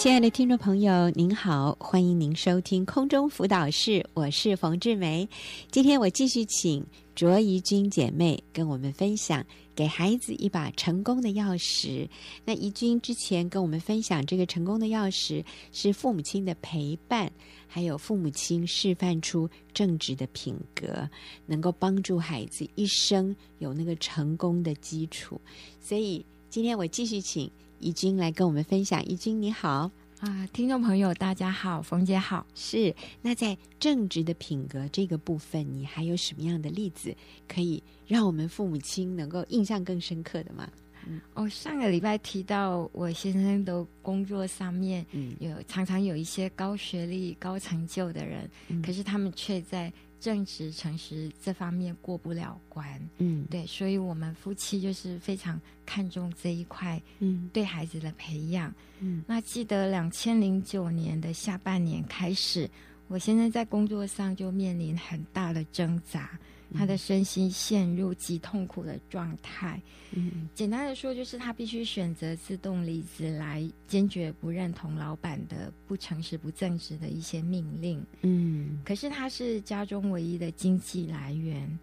亲爱的听众朋友，您好，欢迎您收听空中辅导室，我是冯志梅。今天我继续请卓怡君姐妹跟我们分享给孩子一把成功的钥匙。那怡君之前跟我们分享，这个成功的钥匙是父母亲的陪伴，还有父母亲示范出正直的品格，能够帮助孩子一生有那个成功的基础。所以今天我继续请。怡君来跟我们分享，怡君你好啊，听众朋友大家好，冯姐好。是，那在正直的品格这个部分，你还有什么样的例子可以让我们父母亲能够印象更深刻的吗？嗯，哦，上个礼拜提到我先生的工作上面，嗯，有常常有一些高学历、高成就的人，嗯，可是他们却在。正直诚实这方面过不了关，嗯，对，所以我们夫妻就是非常看重这一块，嗯，对孩子的培养，嗯，那记得两千零九年的下半年开始，我现在在工作上就面临很大的挣扎。他的身心陷入极痛苦的状态。嗯，简单的说，就是他必须选择自动离职，来坚决不认同老板的不诚实、不正直的一些命令。嗯，可是他是家中唯一的经济来源。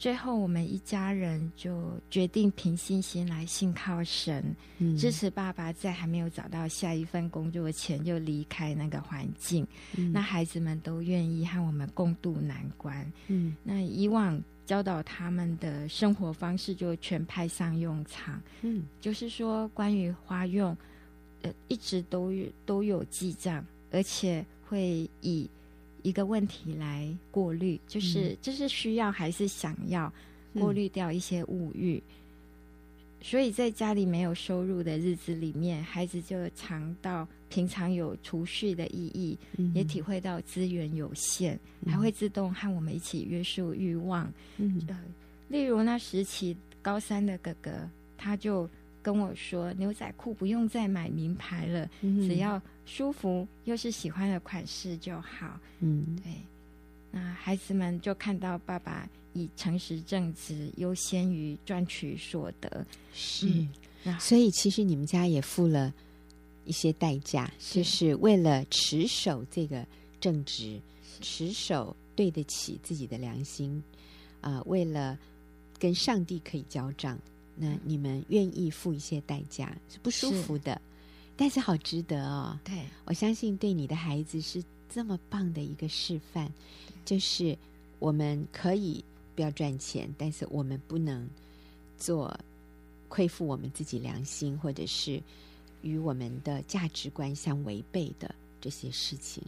最后，我们一家人就决定凭信心来信靠神，嗯、支持爸爸在还没有找到下一份工作前就离开那个环境。嗯、那孩子们都愿意和我们共度难关。嗯，那以往教导他们的生活方式就全派上用场。嗯，就是说关于花用，呃，一直都都有记账，而且会以。一个问题来过滤，就是这是需要还是想要过滤掉一些物欲。嗯、所以在家里没有收入的日子里面，孩子就尝到平常有储蓄的意义，嗯、也体会到资源有限，嗯、还会自动和我们一起约束欲望。嗯呃、例如那时期高三的哥哥，他就。跟我说，牛仔裤不用再买名牌了，嗯、只要舒服又是喜欢的款式就好。嗯，对。那孩子们就看到爸爸以诚实正直优先于赚取所得。是，嗯、所以其实你们家也付了一些代价，是就是为了持守这个正直，持守对得起自己的良心啊、呃，为了跟上帝可以交账。那你们愿意付一些代价是不舒服的，是但是好值得哦。对，我相信对你的孩子是这么棒的一个示范，就是我们可以不要赚钱，但是我们不能做亏负我们自己良心，或者是与我们的价值观相违背的这些事情。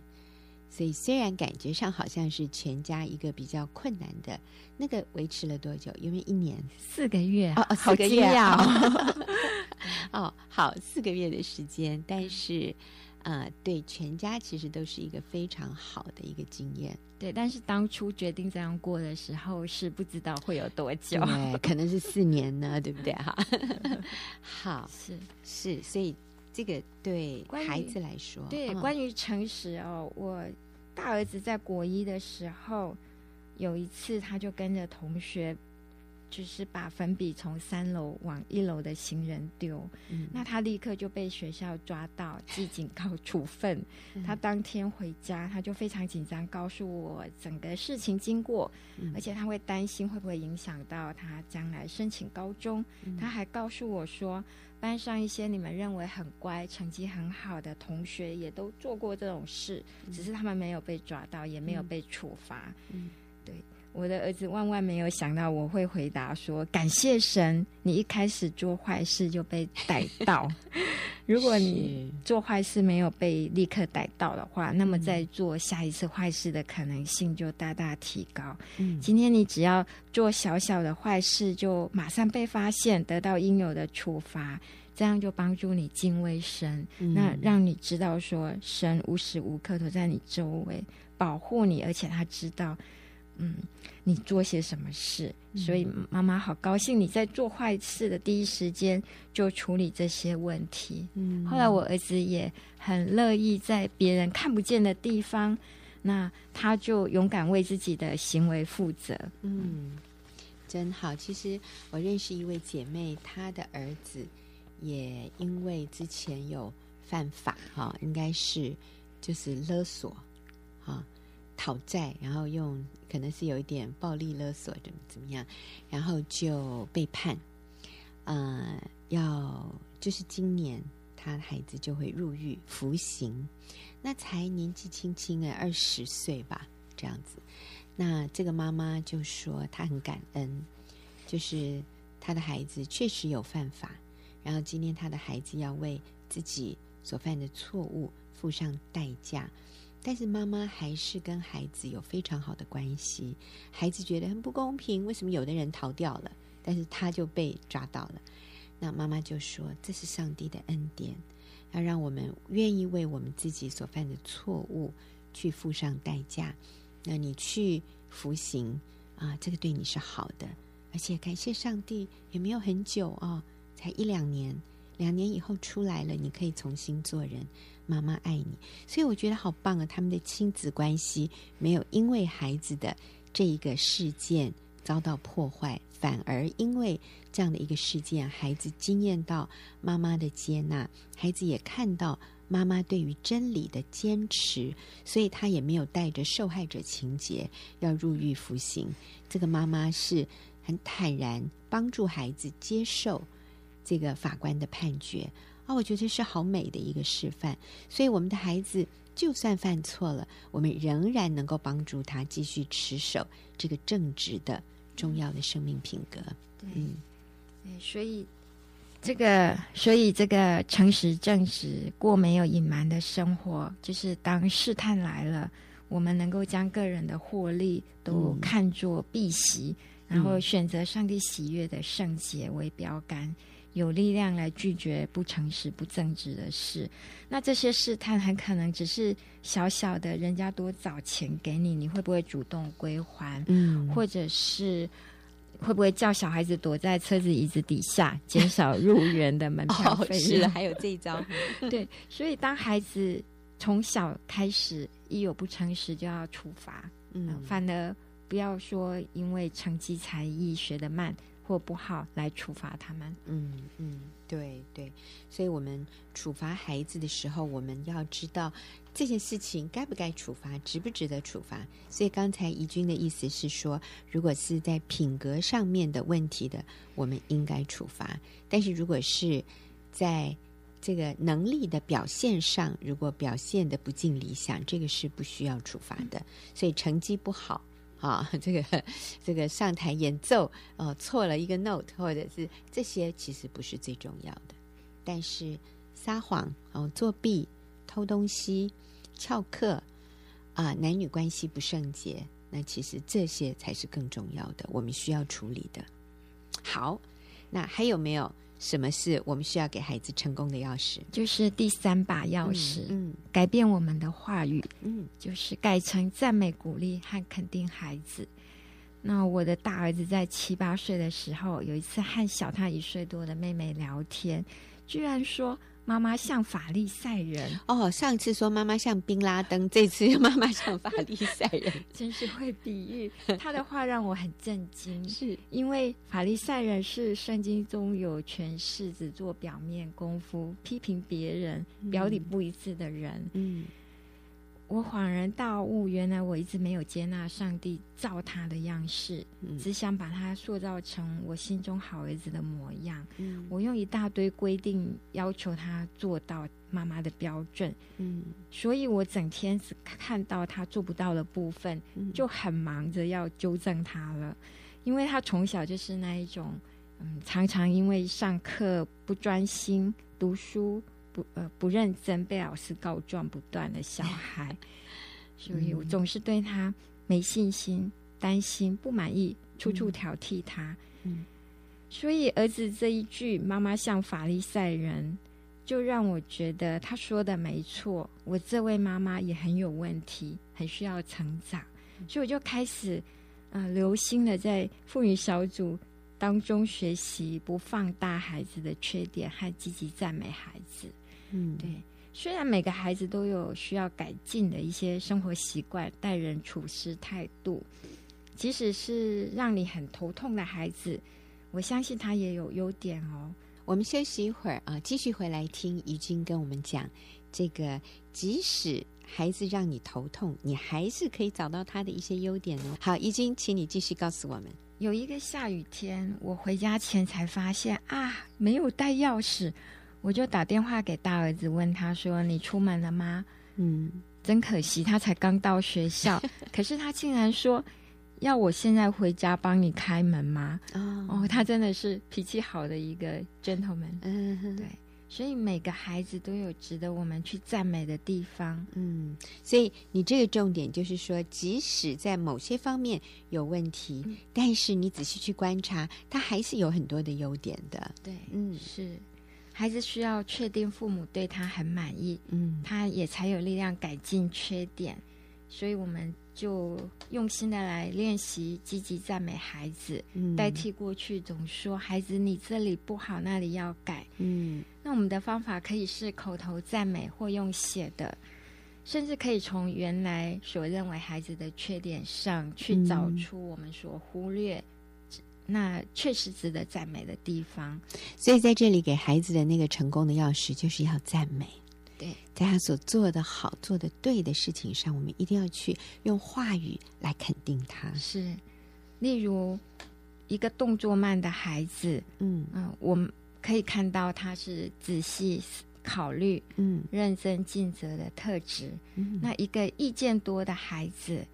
所以，虽然感觉上好像是全家一个比较困难的，那个维持了多久？因为一年四个月哦，四个月啊！哦，好，四个月的时间，但是，呃，对全家其实都是一个非常好的一个经验。对，但是当初决定这样过的时候，是不知道会有多久，对，可能是四年呢，对不对？哈，好，是是，所以。这个对孩子来说，对、哦、关于诚实哦，我大儿子在国一的时候，有一次他就跟着同学。就是把粉笔从三楼往一楼的行人丢，嗯、那他立刻就被学校抓到，记警告 处分。嗯、他当天回家，他就非常紧张，告诉我整个事情经过，嗯、而且他会担心会不会影响到他将来申请高中。嗯、他还告诉我说，班上一些你们认为很乖、成绩很好的同学也都做过这种事，嗯、只是他们没有被抓到，也没有被处罚。嗯，对。我的儿子万万没有想到我会回答说：“感谢神，你一开始做坏事就被逮到。如果你做坏事没有被立刻逮到的话，那么再做下一次坏事的可能性就大大提高。嗯，今天你只要做小小的坏事，就马上被发现，得到应有的处罚，这样就帮助你敬畏神。嗯，那让你知道说，神无时无刻都在你周围保护你，而且他知道。”嗯，你做些什么事？所以妈妈好高兴你在做坏事的第一时间就处理这些问题。嗯，后来我儿子也很乐意在别人看不见的地方，那他就勇敢为自己的行为负责。嗯，真好。其实我认识一位姐妹，她的儿子也因为之前有犯法哈，应该是就是勒索啊，讨债，然后用可能是有一点暴力勒索怎么怎么样，然后就被判，呃，要就是今年他的孩子就会入狱服刑，那才年纪轻轻诶二十岁吧，这样子。那这个妈妈就说她很感恩，就是她的孩子确实有犯法，然后今天她的孩子要为自己所犯的错误付上代价，但是妈妈还是跟孩子有非常好的关系。孩子觉得很不公平，为什么有的人逃掉了，但是他就被抓到了？那妈妈就说这是上帝的恩典，要让我们愿意为我们自己所犯的错误去付上代价。那你去服刑啊，这个对你是好的，而且感谢上帝也没有很久啊，才一两年，两年以后出来了，你可以重新做人。妈妈爱你，所以我觉得好棒啊！他们的亲子关系没有因为孩子的这一个事件遭到破坏，反而因为这样的一个事件，孩子经验到妈妈的接纳，孩子也看到。妈妈对于真理的坚持，所以她也没有带着受害者情节要入狱服刑。这个妈妈是很坦然帮助孩子接受这个法官的判决啊，我觉得是好美的一个示范。所以我们的孩子就算犯错了，我们仍然能够帮助他继续持守这个正直的重要的生命品格。嗯，对，所以。这个，所以这个诚实正直、过没有隐瞒的生活，就是当试探来了，我们能够将个人的获利都看作避席，嗯、然后选择上帝喜悦的圣洁为标杆，嗯、有力量来拒绝不诚实、不正直的事。那这些试探很可能只是小小的，人家多找钱给你，你会不会主动归还？嗯，或者是。会不会叫小孩子躲在车子椅子底下，减少入园的门票费？哦，是，还有这一招。对，所以当孩子从小开始一有不诚实就要处罚，嗯，反而不要说因为成绩才艺学得慢或不好来处罚他们。嗯嗯，对对，所以我们处罚孩子的时候，我们要知道。这件事情该不该处罚，值不值得处罚？所以刚才怡君的意思是说，如果是在品格上面的问题的，我们应该处罚；但是如果是在这个能力的表现上，如果表现得不尽理想，这个是不需要处罚的。所以成绩不好啊，这个这个上台演奏呃错了一个 note，或者是这些其实不是最重要的。但是撒谎哦，作弊。偷东西、翘课啊，男女关系不圣洁，那其实这些才是更重要的，我们需要处理的。好，那还有没有什么是我们需要给孩子成功的钥匙？就是第三把钥匙，嗯，嗯，改变我们的话语，嗯，就是改成赞美、鼓励和肯定孩子。那我的大儿子在七八岁的时候，有一次和小他一岁多的妹妹聊天，居然说。妈妈像法利赛人哦，上次说妈妈像宾拉登，这次妈妈像法利赛人，真是会比喻。他的话让我很震惊，是因为法利赛人是圣经中有权势、只做表面功夫、批评别人、表里不一致的人。嗯。嗯我恍然大悟，原来我一直没有接纳上帝造他的样式，嗯、只想把他塑造成我心中好儿子的模样。嗯、我用一大堆规定要求他做到妈妈的标准，嗯、所以我整天只看到他做不到的部分，嗯、就很忙着要纠正他了。因为他从小就是那一种，嗯，常常因为上课不专心读书。不呃不认真，被老师告状不断的小孩，所以我总是对他没信心、担心、不满意，处处挑剔他。嗯，所以儿子这一句“妈妈像法利赛人”，就让我觉得他说的没错。我这位妈妈也很有问题，很需要成长。所以我就开始呃留心的在妇女小组当中学习，不放大孩子的缺点，还积极赞美孩子。嗯，对。虽然每个孩子都有需要改进的一些生活习惯、待人处事态度，即使是让你很头痛的孩子，我相信他也有优点哦。我们休息一会儿啊，继续回来听怡君跟我们讲这个，即使孩子让你头痛，你还是可以找到他的一些优点哦。好，怡君，请你继续告诉我们。有一个下雨天，我回家前才发现啊，没有带钥匙，我就打电话给大儿子，问他说：“你出门了吗？”嗯，真可惜，他才刚到学校，可是他竟然说要我现在回家帮你开门吗？哦，哦，他真的是脾气好的一个 gentleman。嗯哼，对。所以每个孩子都有值得我们去赞美的地方。嗯，所以你这个重点就是说，即使在某些方面有问题，嗯、但是你仔细去观察，他还是有很多的优点的。对，嗯，是。孩子需要确定父母对他很满意，嗯，他也才有力量改进缺点。所以我们。就用心的来练习，积极赞美孩子，嗯，代替过去总说孩子你这里不好，那里要改。嗯，那我们的方法可以是口头赞美，或用写的，甚至可以从原来所认为孩子的缺点上去找出我们所忽略，嗯，那确实值得赞美的地方。所以在这里给孩子的那个成功的钥匙，就是要赞美。对，在他所做的好、做的对的事情上，我们一定要去用话语来肯定他。是，例如一个动作慢的孩子，嗯嗯、呃，我们可以看到他是仔细考虑、嗯认真尽责的特质。嗯，那一个意见多的孩子，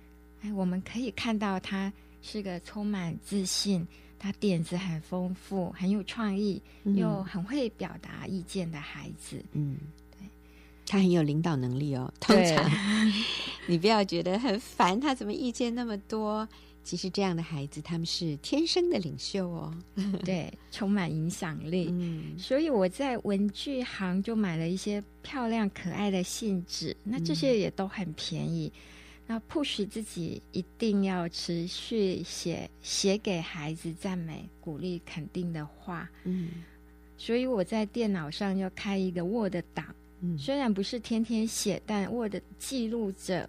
哎，我们可以看到他是个充满自信、他点子很丰富、很有创意、嗯、又很会表达意见的孩子。嗯。他很有领导能力哦。通常 你不要觉得很烦，他怎么意见那么多？其实这样的孩子，他们是天生的领袖哦。对，充满影响力。嗯，所以我在文具行就买了一些漂亮可爱的信纸，那这些也都很便宜。嗯，那 push 自己一定要持续写写给孩子赞美、鼓励、肯定的话。嗯，所以我在电脑上要开一个 Word 档。嗯，虽然不是天天写，但 Word 记录着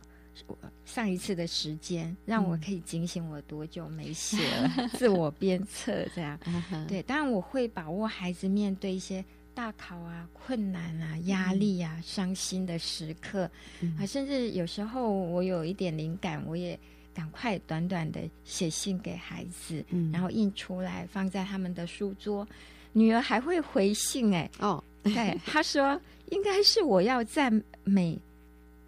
上一次的时间，让我可以警醒我多久没写了，嗯、自我鞭策这样。对，当然我会把握孩子面对一些大考啊、困难啊、压力啊、伤心的时刻、嗯、啊，甚至有时候我有一点灵感，我也赶快短短的写信给孩子，嗯、然后印出来放在他们的书桌。女儿还会回信哎、欸，哦，对，他说。应该是我要赞美、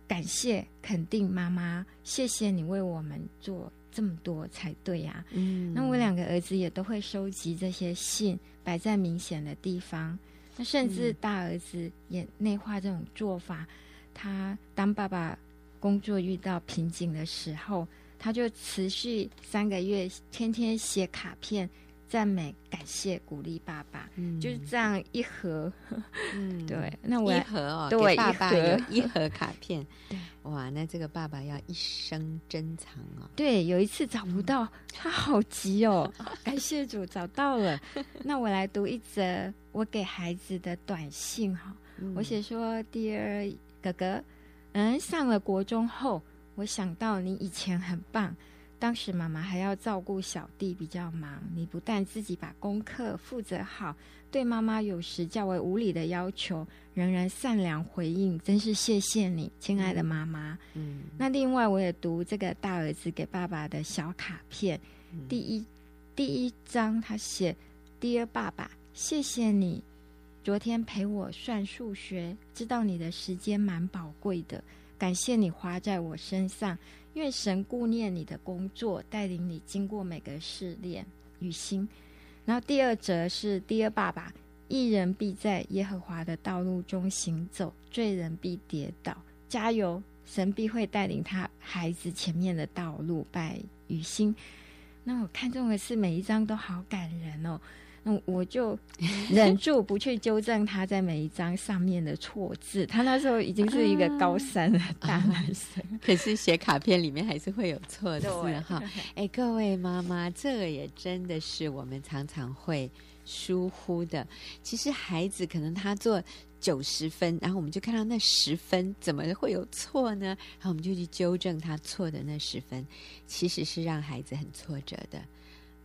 感谢、肯定妈妈，谢谢你为我们做这么多才对呀、啊。嗯，那我两个儿子也都会收集这些信，摆在明显的地方。那甚至大儿子也内化这种做法。他当爸爸工作遇到瓶颈的时候，他就持续三个月，天天写卡片。赞美、感谢、鼓励爸爸，嗯，就是这样一盒，嗯，对，那我一盒哦，对，爸爸有一盒卡片，对，哇，那这个爸爸要一生珍藏哦。对，有一次找不到，他好急哦，感谢主找到了。那我来读一则我给孩子的短信哈，我写说：“Dear 哥哥，嗯，上了国中后，我想到你以前很棒。”当时妈妈还要照顾小弟，比较忙。你不但自己把功课负责好，对妈妈有时较为无理的要求，仍然善良回应，真是谢谢你，亲爱的妈妈。嗯，那另外我也读这个大儿子给爸爸的小卡片，嗯、第一第一张他写：“Dear 爸爸，谢谢你昨天陪我算数学，知道你的时间蛮宝贵的，感谢你花在我身上。”愿神顾念你的工作，带领你经过每个试炼与心。然后第二则是第二爸爸，义人必在耶和华的道路中行走，罪人必跌倒。加油，神必会带领他孩子前面的道路。拜与心。那我看中的是每一张都好感人哦。那我就 忍住不去纠正他在每一张上面的错字。他那时候已经是一个高三的大男生，啊啊、可是写卡片里面还是会有错字哈。哎，各位妈妈，这个也真的是我们常常会疏忽的。其实孩子可能他做九十分，然后我们就看到那十分怎么会有错呢？然后我们就去纠正他错的那十分，其实是让孩子很挫折的。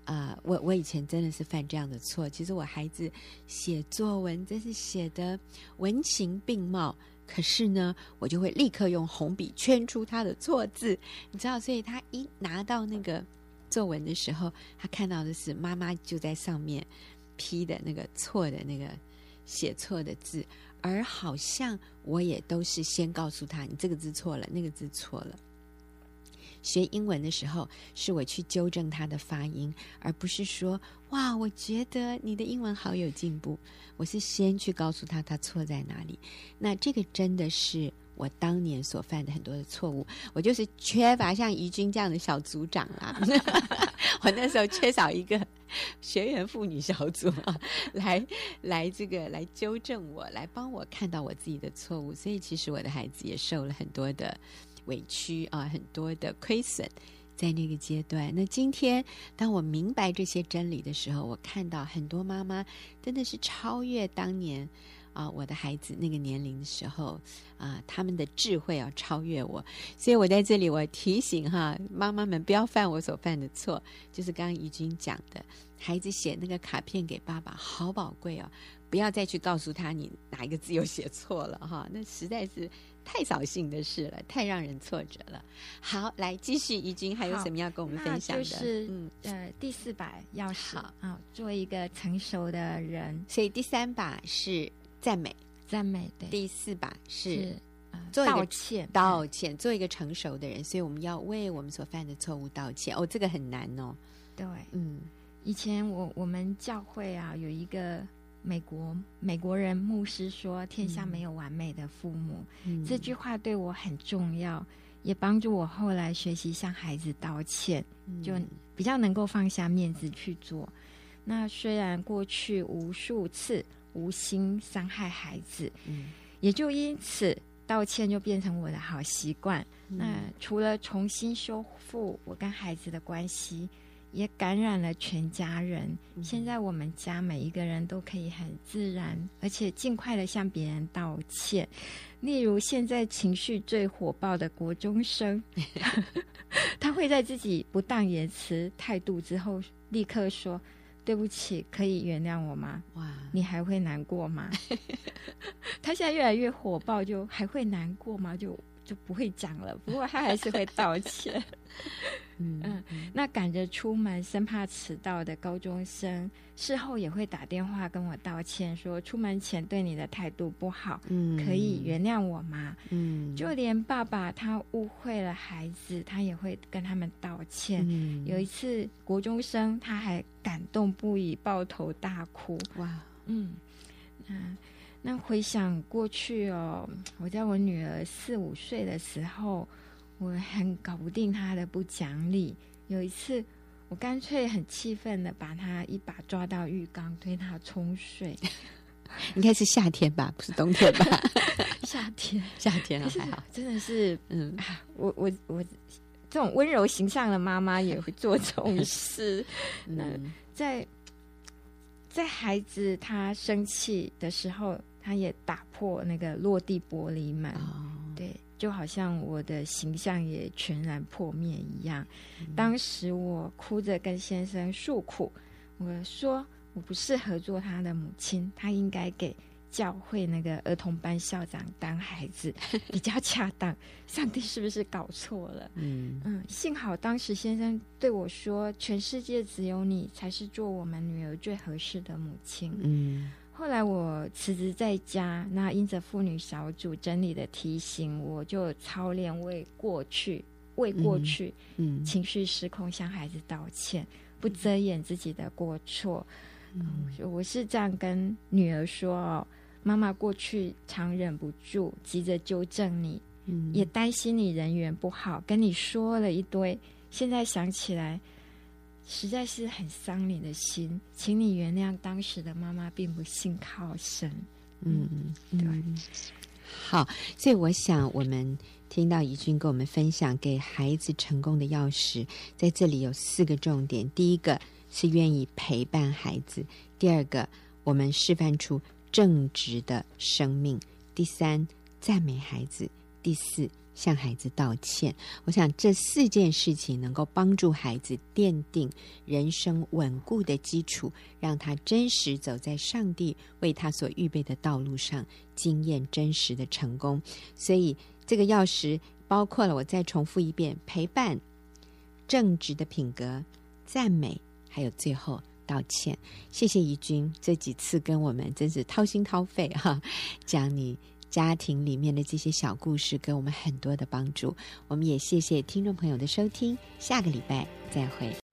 啊、我我以前真的是犯这样的错。其实我孩子写作文真是写得文情并茂，可是呢，我就会立刻用红笔圈出他的错字，你知道，所以他一拿到那个作文的时候，他看到的是妈妈就在上面批的那个错的那个写错的字。而好像我也都是先告诉他，你这个字错了，那个字错了。学英文的时候，是我去纠正他的发音，而不是说哇，我觉得你的英文好有进步。我是先去告诉他他错在哪里。那这个真的是我当年所犯的很多的错误。我就是缺乏像怡君这样的小组长啦。我那时候缺少一个。学员妇女小组啊，来来这个来纠正我，来帮我看到我自己的错误。所以其实我的孩子也受了很多的委屈啊，很多的亏损，在那个阶段。那今天当我明白这些真理的时候，我看到很多妈妈真的是超越当年。啊，我的孩子那个年龄的时候，啊，他们的智慧要超越我，所以我在这里我提醒哈，妈妈们不要犯我所犯的错，就是刚刚怡君讲的，孩子写那个卡片给爸爸，好宝贵哦，不要再去告诉他你哪一个字又写错了哈，那实在是太扫兴的事了，太让人挫折了。好，来继续，怡君还有什么要跟我们分享的？就是嗯呃，第四把钥匙啊，做一个成熟的人，所以第三把是。赞美，赞美。对，第四把是，是做道歉，道歉，做一个成熟的人。所以我们要为我们所犯的错误道歉。哦，这个很难哦。对，嗯，以前我我们教会啊，有一个美国美国人牧师说：“天下没有完美的父母。嗯”这句话对我很重要，也帮助我后来学习向孩子道歉，嗯，就比较能够放下面子去做。那虽然过去无数次。无心伤害孩子，嗯，也就因此道歉就变成我的好习惯。嗯、那除了重新修复我跟孩子的关系，也感染了全家人。嗯、现在我们家每一个人都可以很自然，而且尽快的向别人道歉。例如，现在情绪最火爆的国中生，他会在自己不当言辞态度之后，立刻说。对不起，可以原谅我吗？哇，你还会难过吗？他现在越来越火爆，就还会难过吗？就就不会讲了。不过他还是会道歉。嗯，嗯，那赶着出门，生怕迟到的高中生，事后也会打电话跟我道歉，说出门前对你的态度不好，嗯，可以原谅我吗？嗯，就连爸爸他误会了孩子，他也会跟他们道歉。嗯，有一次国中生他还感动不已，抱头大哭。哇，嗯，那那回想过去哦，我在我女儿四五岁的时候。我很搞不定他的不讲理。有一次，我干脆很气愤的把他一把抓到浴缸，推他冲水。应该是夏天吧，不是冬天吧？夏天，夏天啊，还好。真的是，嗯，我我我这种温柔形象的妈妈也会做这种事。嗯，在在孩子他生气的时候，他也打破那个落地玻璃门。哦，对。就好像我的形象也全然破灭一样。嗯、当时我哭着跟先生诉苦，我说我不适合做他的母亲，他应该给教会那个儿童班校长当孩子比较恰当。上帝是不是搞错了？嗯嗯，幸好当时先生对我说：“全世界只有你才是做我们女儿最合适的母亲。”嗯。后来我辞职在家，那因着妇女小组整理的提醒，我就操练为过去、为过去，嗯，情绪失控向孩子道歉，嗯、不遮掩自己的过错。嗯，我是这样跟女儿说：“哦，妈妈过去常忍不住，急着纠正你，嗯，也担心你人缘不好，跟你说了一堆。现在想起来。”实在是很伤你的心，请你原谅当时的妈妈并不信靠神。嗯嗯，对。好，所以我想我们听到怡君跟我们分享给孩子成功的钥匙，在这里有四个重点：第一个是愿意陪伴孩子；第二个，我们示范出正直的生命；第三，赞美孩子；第四，向孩子道歉。我想这四件事情能够帮助孩子奠定人生稳固的基础，让他真实走在上帝为他所预备的道路上，经验真实的成功。所以，这个钥匙包括了，我再重复一遍：陪伴、正直的品格、赞美，还有最后。道歉，谢谢怡君这几次跟我们真是掏心掏肺哈，讲你家庭里面的这些小故事，给我们很多的帮助。我们也谢谢听众朋友的收听，下个礼拜再会。